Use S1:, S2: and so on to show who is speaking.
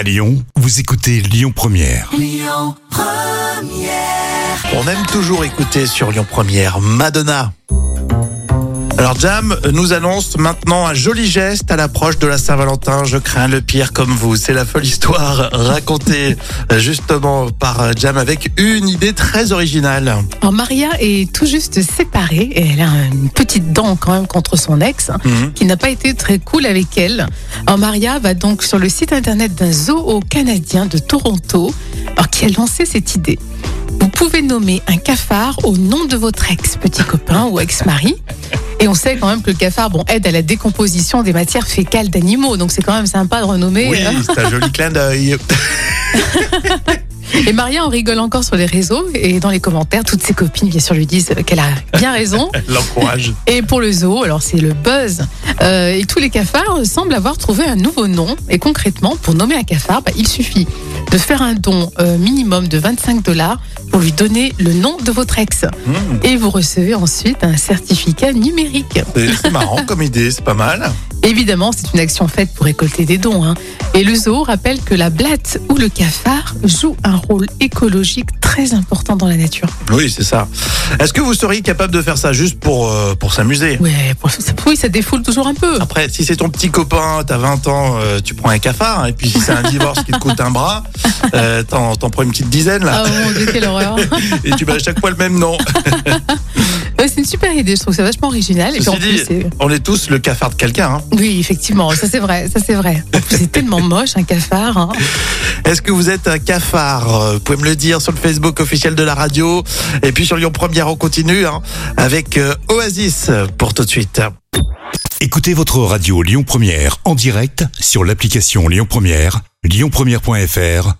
S1: À Lyon, vous écoutez Lyon Première.
S2: On aime toujours écouter sur Lyon Première Madonna. Alors Jam nous annonce maintenant un joli geste à l'approche de la Saint-Valentin. Je crains le pire comme vous. C'est la folle histoire racontée euh, justement par euh, Jam avec une idée très originale.
S3: Alors Maria est tout juste séparée et elle a une petite dent quand même contre son ex
S2: Mhm.
S3: qui n'a pas été très cool avec elle. Alors Maria va donc sur le site internet d'un zoo canadien de Toronto alors, qui a lancé cette idée. Vous pouvez nommer un cafard au nom de votre ex petit copain ou ex-mari. Et on sait quand même que le cafard bon, aide à la décomposition des matières fécales d'animaux. Donc c'est quand même sympa de renommer.
S2: Oui,
S3: euh,
S2: c'est un joli clin d'œil.
S3: Et Maria en rigole encore sur les réseaux et dans les commentaires, toutes ses copines bien sûr lui disent qu'elle a bien raison.
S2: L'encourage.
S3: Et pour le zoo, alors c'est le buzz. Euh, et tous les cafards semblent avoir trouvé un nouveau nom. Et concrètement, pour nommer un cafard, bah, il suffit de faire un don euh, minimum de 25 dollars pour lui donner le nom de votre ex.
S2: Mmh.
S3: Et vous recevez ensuite un certificat numérique.
S2: C'est marrant comme idée, c'est pas mal.
S3: Évidemment, c'est une action faite pour récolter des dons. hein. Et le zoo rappelle que la blatte ou le cafard joue un rôle écologique très important dans la nature.
S2: Oui, c'est ça. Est-ce que vous seriez capable de faire ça juste pour, euh, pour s'amuser?
S3: Ouais, pour- ça- oui, ça défoule toujours un peu.
S2: Après, si c'est ton petit copain, t'as 20 ans, euh, tu prends un cafard. Et puis si c'est un divorce qui te coûte un bras, euh, t'en prends une petite dizaine là.
S3: Ah mon dieu, quelle horreur.
S2: Et tu mets à chaque fois le même nom.
S3: Ouais, c'est une super idée, je trouve ça vachement original. Et puis en
S2: Ceci
S3: plus,
S2: dit, on est tous le cafard de quelqu'un. hein.
S3: oui, effectivement, ça c'est vrai, ça c'est vrai. C'est tellement moche un cafard. hein.
S2: Est-ce que vous êtes un cafard? Euh, Vous pouvez me le dire sur le Facebook officiel de la radio. Et puis sur Lyon Première, on continue hein, avec euh, Oasis pour tout de suite.
S1: Écoutez votre radio Lyon Première en direct sur l'application Lyon Première, lyonpremière.fr